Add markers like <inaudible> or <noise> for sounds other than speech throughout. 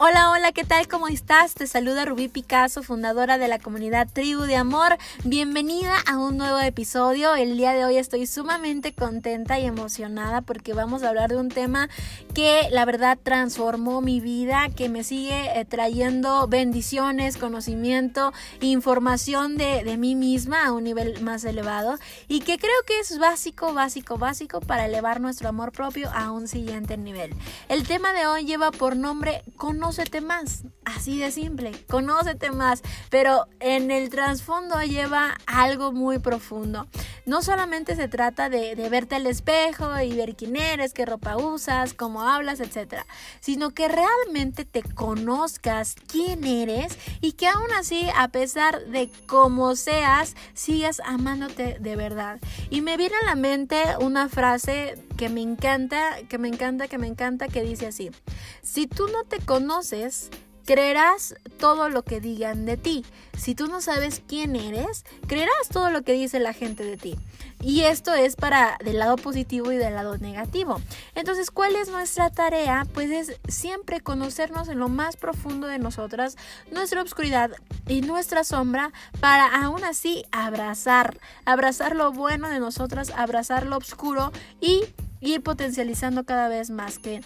Hola, hola, ¿qué tal? ¿Cómo estás? Te saluda Rubí Picasso, fundadora de la comunidad Tribu de Amor. Bienvenida a un nuevo episodio. El día de hoy estoy sumamente contenta y emocionada porque vamos a hablar de un tema que la verdad transformó mi vida, que me sigue eh, trayendo bendiciones, conocimiento, información de, de mí misma a un nivel más elevado y que creo que es básico, básico, básico para elevar nuestro amor propio a un siguiente nivel. El tema de hoy lleva por nombre Conocer conócete más, así de simple, conócete más, pero en el trasfondo lleva algo muy profundo. No solamente se trata de, verte al espejo y ver quién eres, qué ropa usas, cómo hablas, etc. Sino que realmente te conozcas quién eres y que aún así, a pesar de cómo seas, sigas amándote de verdad. Y me viene a la mente una frase que me encanta, que me encanta, que me encanta, que dice así, si tú no te conoces, creerás todo lo que digan de ti. Si tú no sabes quién eres, creerás todo lo que dice la gente de ti. Y esto es para del lado positivo y del lado negativo. Entonces, ¿cuál es nuestra tarea? Pues es siempre conocernos en lo más profundo de nosotras, nuestra oscuridad y nuestra sombra, para aún así abrazar, abrazar lo bueno de nosotras, abrazar lo oscuro y ir potencializando cada vez más que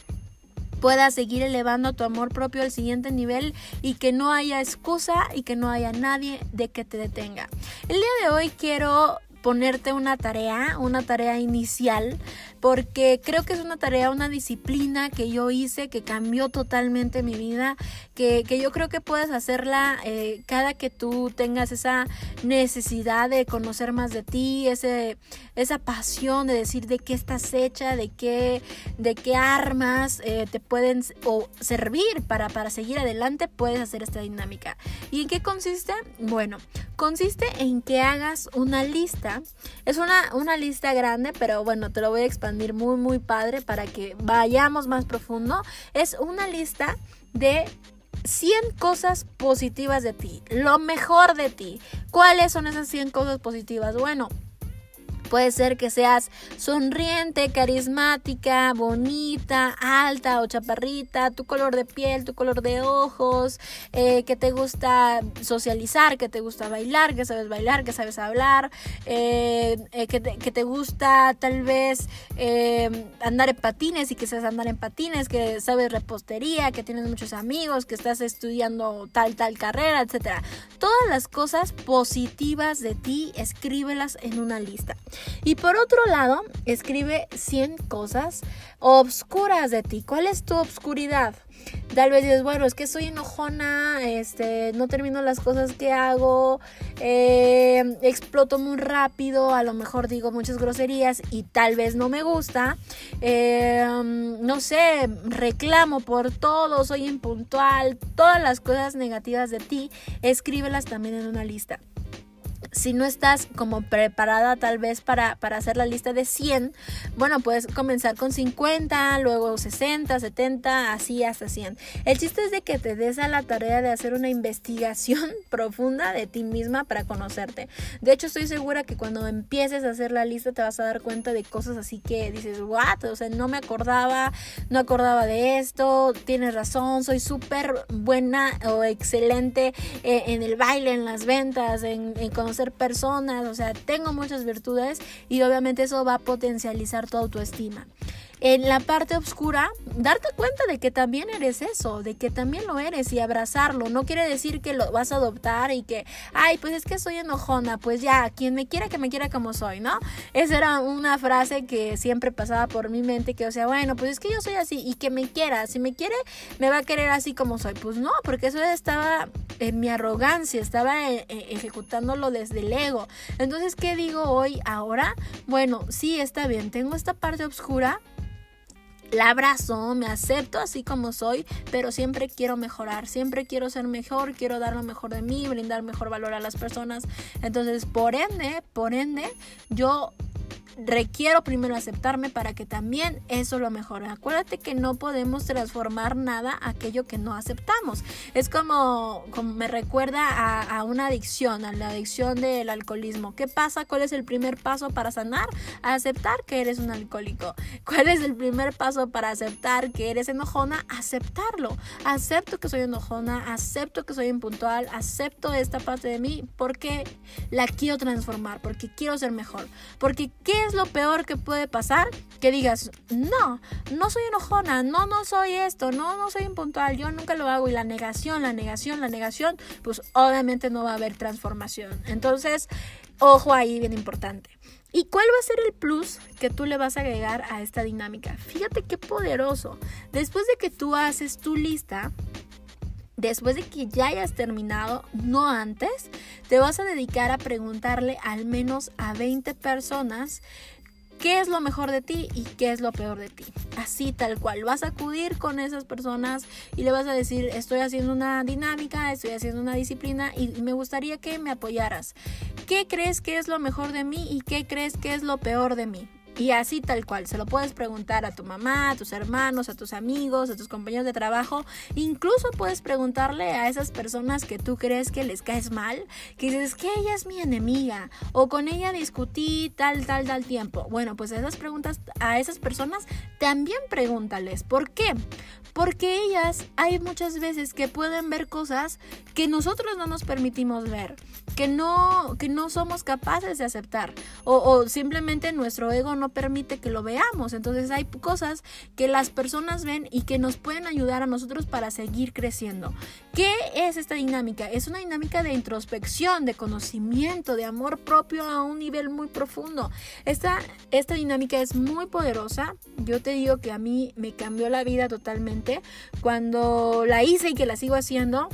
puedas seguir elevando tu amor propio al siguiente nivel y que no haya excusa y que no haya nadie de que te detenga. El día de hoy quiero ponerte una tarea, una tarea inicial, porque creo que es una tarea, una disciplina que yo hice, que cambió totalmente mi vida, que, yo creo que puedes hacerla eh, cada que tú tengas esa necesidad de conocer más de ti, ese, esa pasión de decir de qué estás hecha, de qué, de qué armas eh, te pueden o servir para, para seguir adelante, puedes hacer esta dinámica. ¿Y en qué consiste? Bueno, consiste en que hagas una lista. Es una, una lista grande, pero bueno, te lo voy a expandir muy, muy padre para que vayamos más profundo. Es una lista de 100 cosas positivas de ti, lo mejor de ti. ¿Cuáles son esas 100 cosas positivas? Bueno, Puede ser que seas sonriente, carismática, bonita, alta o chaparrita, tu color de piel, tu color de ojos, eh, que te gusta socializar, que te gusta bailar, que sabes bailar, que sabes hablar, eh, eh, que, te, gusta tal vez andar en patines y que sabes andar en patines, que sabes repostería, que tienes muchos amigos, que estás estudiando tal, tal carrera, etc. Todas las cosas positivas de ti, escríbelas en una lista. Y por otro lado, escribe 100 cosas obscuras de ti. ¿Cuál es tu obscuridad? Tal vez dices, bueno, es que soy enojona, este, no termino las cosas que hago, eh, exploto muy rápido, a lo mejor digo muchas groserías y tal vez no me gusta. Eh, no sé, reclamo por todo, soy impuntual, todas las cosas negativas de ti, escríbelas también en una lista si no estás como preparada tal vez para, para, hacer la lista de 100, bueno, puedes comenzar con 50, luego 60, 70, así hasta 100. El chiste es de que te des a la tarea de hacer una investigación <laughs> profunda de ti misma para conocerte. De hecho, estoy segura que cuando empieces a hacer la lista te vas a dar cuenta de cosas así que dices, what, o sea, no me acordaba, no acordaba de esto, tienes razón, soy súper buena o excelente eh, en el baile, en las ventas, en, en conocer personas, o sea, tengo muchas virtudes y obviamente eso va a potencializar tu autoestima. En la parte oscura, darte cuenta de que también eres eso, de que también lo eres y abrazarlo. No quiere decir que lo vas a adoptar y que, ay, pues es que soy enojona, pues ya, quien me quiera que me quiera como soy, ¿no? Esa era una frase que siempre pasaba por mi mente, que o sea, bueno, pues es que yo soy así y que me quiera, si me quiere, me va a querer así como soy. Pues no, porque eso estaba en mi arrogancia, estaba eh, eh, ejecutándolo desde el ego. Entonces, ¿qué digo hoy, ahora? Bueno, sí, está bien, tengo esta parte oscura, la abrazo, me acepto así como soy, pero siempre quiero mejorar, siempre quiero ser mejor, quiero dar lo mejor de mí, brindar mejor valor a las personas. Entonces, por ende, por ende, yo requiero primero aceptarme para que también eso lo mejore. Acuérdate que no podemos transformar nada aquello que no aceptamos. Es como, como me recuerda a, a, una adicción, a la adicción del alcoholismo. ¿Qué pasa? ¿Cuál es el primer paso para sanar? Aceptar que eres un alcohólico. <laughs> ¿Cuál es el primer paso para aceptar que eres enojona? Aceptarlo. Acepto que soy enojona, acepto que soy impuntual, acepto esta parte de mí porque la quiero transformar, porque quiero ser mejor. Porque ¿qué es lo peor que puede pasar? Que digas, no, no soy enojona, no, no soy esto, no, no soy impuntual, yo nunca lo hago. Y la negación, la negación, la negación, pues obviamente no va a haber transformación. Entonces, ojo ahí, bien importante. ¿Y cuál va a ser el plus que tú le vas a agregar a esta dinámica? Fíjate qué poderoso. Después de que tú haces tu lista, después de que ya hayas terminado, no antes, te vas a dedicar a preguntarle al menos a 20 personas qué es lo mejor de ti y qué es lo peor de ti. Así tal cual. Vas a acudir con esas personas y le vas a decir, estoy haciendo una dinámica, estoy haciendo una disciplina y me gustaría que me apoyaras. ¿Qué crees que es lo mejor de mí y qué crees que es lo peor de mí? Y así tal cual, se lo puedes preguntar a tu mamá, a tus hermanos, a tus amigos, a tus compañeros de trabajo. Incluso puedes preguntarle a esas personas que tú crees que les caes mal, que dices que ella es mi enemiga o con ella discutí tal, tal, tal tiempo. Bueno, pues a esas preguntas, a esas personas también pregúntales. ¿Por qué? Porque ellas hay muchas veces que pueden ver cosas que nosotros no nos permitimos ver, que no, que no somos capaces de aceptar o, o simplemente nuestro ego no permite que lo veamos. Entonces hay cosas que las personas ven y que nos pueden ayudar a nosotros para seguir creciendo. ¿Qué es esta dinámica? Es una dinámica de introspección, de conocimiento, de amor propio a un nivel muy profundo. Esta, esta dinámica es muy poderosa. Yo te digo que a mí me cambió la vida totalmente cuando la hice y que la sigo haciendo,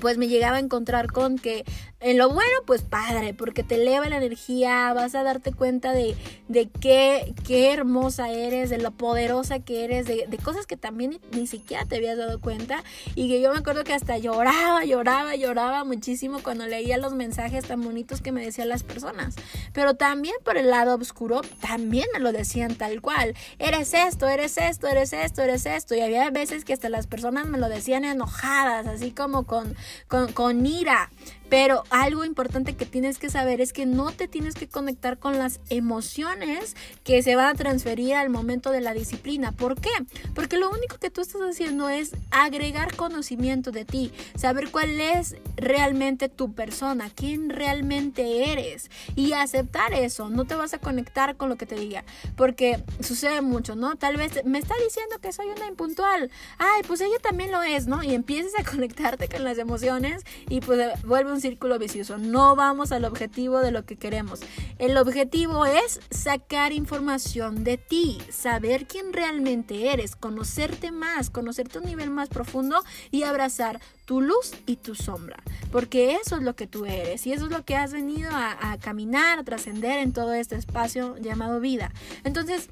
pues me llegaba a encontrar con que en lo bueno, pues padre, porque te eleva la energía, vas a darte cuenta de, de qué, qué hermosa eres, de lo poderosa que eres, de, de, cosas que también ni siquiera te habías dado cuenta. Y que yo me acuerdo que hasta lloraba, lloraba, lloraba muchísimo cuando leía los mensajes tan bonitos que me decían las personas. Pero también por el lado oscuro, también me lo decían tal cual. Eres esto, eres esto, eres esto, eres esto. Y había veces que hasta las personas me lo decían enojadas, así como con, con, con ira. Pero algo importante que tienes que saber es que no te tienes que conectar con las emociones que se van a transferir al momento de la disciplina. ¿Por qué? Porque lo único que tú estás haciendo es agregar conocimiento de ti, saber cuál es realmente tu persona, quién realmente eres y aceptar eso. No te vas a conectar con lo que te diga, porque sucede mucho, ¿no? Tal vez me está diciendo que soy una impuntual. Ay, pues ella también lo es, ¿no? Y empiezas a <laughs> conectarte con las emociones y pues vuelve círculo vicioso. No vamos al objetivo de lo que queremos. El objetivo es sacar información de ti, saber quién realmente eres, conocerte más, conocerte a un nivel más profundo y abrazar tu luz y tu sombra. Porque eso es lo que tú eres y eso es lo que has venido a, a caminar, a trascender en todo este espacio llamado vida. Entonces,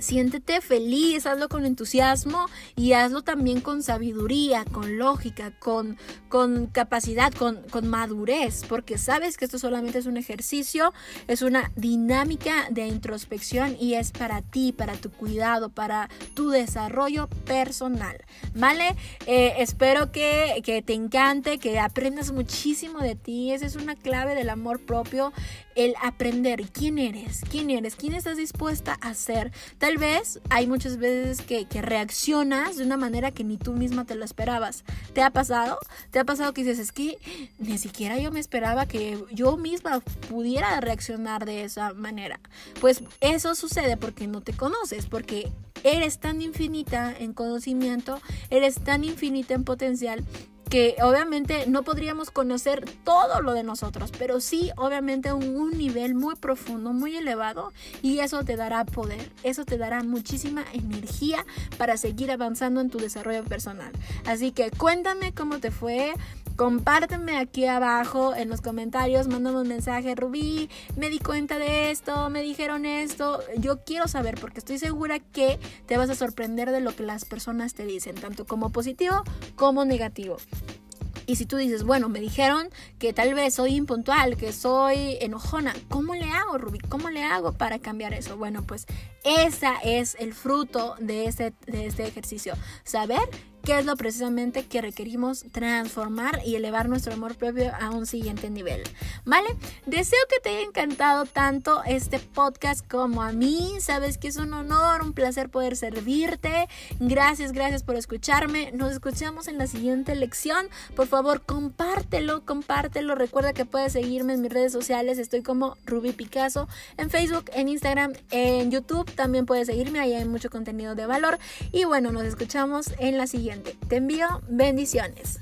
Siéntete feliz, hazlo con entusiasmo y hazlo también con sabiduría, con lógica, con, con capacidad, con, con, madurez, porque sabes que esto solamente es un ejercicio, es una dinámica de introspección y es para ti, para tu cuidado, para tu desarrollo personal. ¿Vale? Eh, espero que, que te encante, que aprendas muchísimo de ti. Esa es una clave del amor propio, el aprender quién eres, quién eres, quién estás dispuesta a ser. Tal vez hay muchas veces que, que, reaccionas de una manera que ni tú misma te lo esperabas. ¿Te ha pasado? ¿Te ha pasado que dices, es que ni siquiera yo me esperaba que yo misma pudiera reaccionar de esa manera? Pues eso sucede porque no te conoces, porque eres tan infinita en conocimiento, eres tan infinita en potencial que obviamente no podríamos conocer todo lo de nosotros, pero sí obviamente un, un, nivel muy profundo, muy elevado y eso te dará poder, eso te dará muchísima energía para seguir avanzando en tu desarrollo personal. Así que cuéntame cómo te fue, compárteme aquí abajo en los comentarios, mándame un mensaje, Rubí, me di cuenta de esto, me dijeron esto, yo quiero saber porque estoy segura que te vas a sorprender de lo que las personas te dicen, tanto como positivo como negativo. Y si tú dices, bueno, me dijeron que tal vez soy impuntual, que soy enojona, ¿cómo le hago, Rubí? ¿Cómo le hago para cambiar eso? Bueno, pues esa es el fruto de este, de este ejercicio. Saber qué es lo precisamente que requerimos transformar y elevar nuestro amor propio a un siguiente nivel. ¿Vale? Deseo que te haya encantado tanto este podcast como a mí. Sabes que es un honor, un placer poder servirte. Gracias, gracias por escucharme. Nos escuchamos en la siguiente lección. Por favor, compártelo, compártelo. Recuerda que puedes seguirme en mis redes sociales. Estoy como Ruby Picasso en Facebook, en Instagram, en YouTube también puedes seguirme, ahí hay mucho contenido de valor. Y bueno, nos escuchamos en la siguiente. Te envío bendiciones.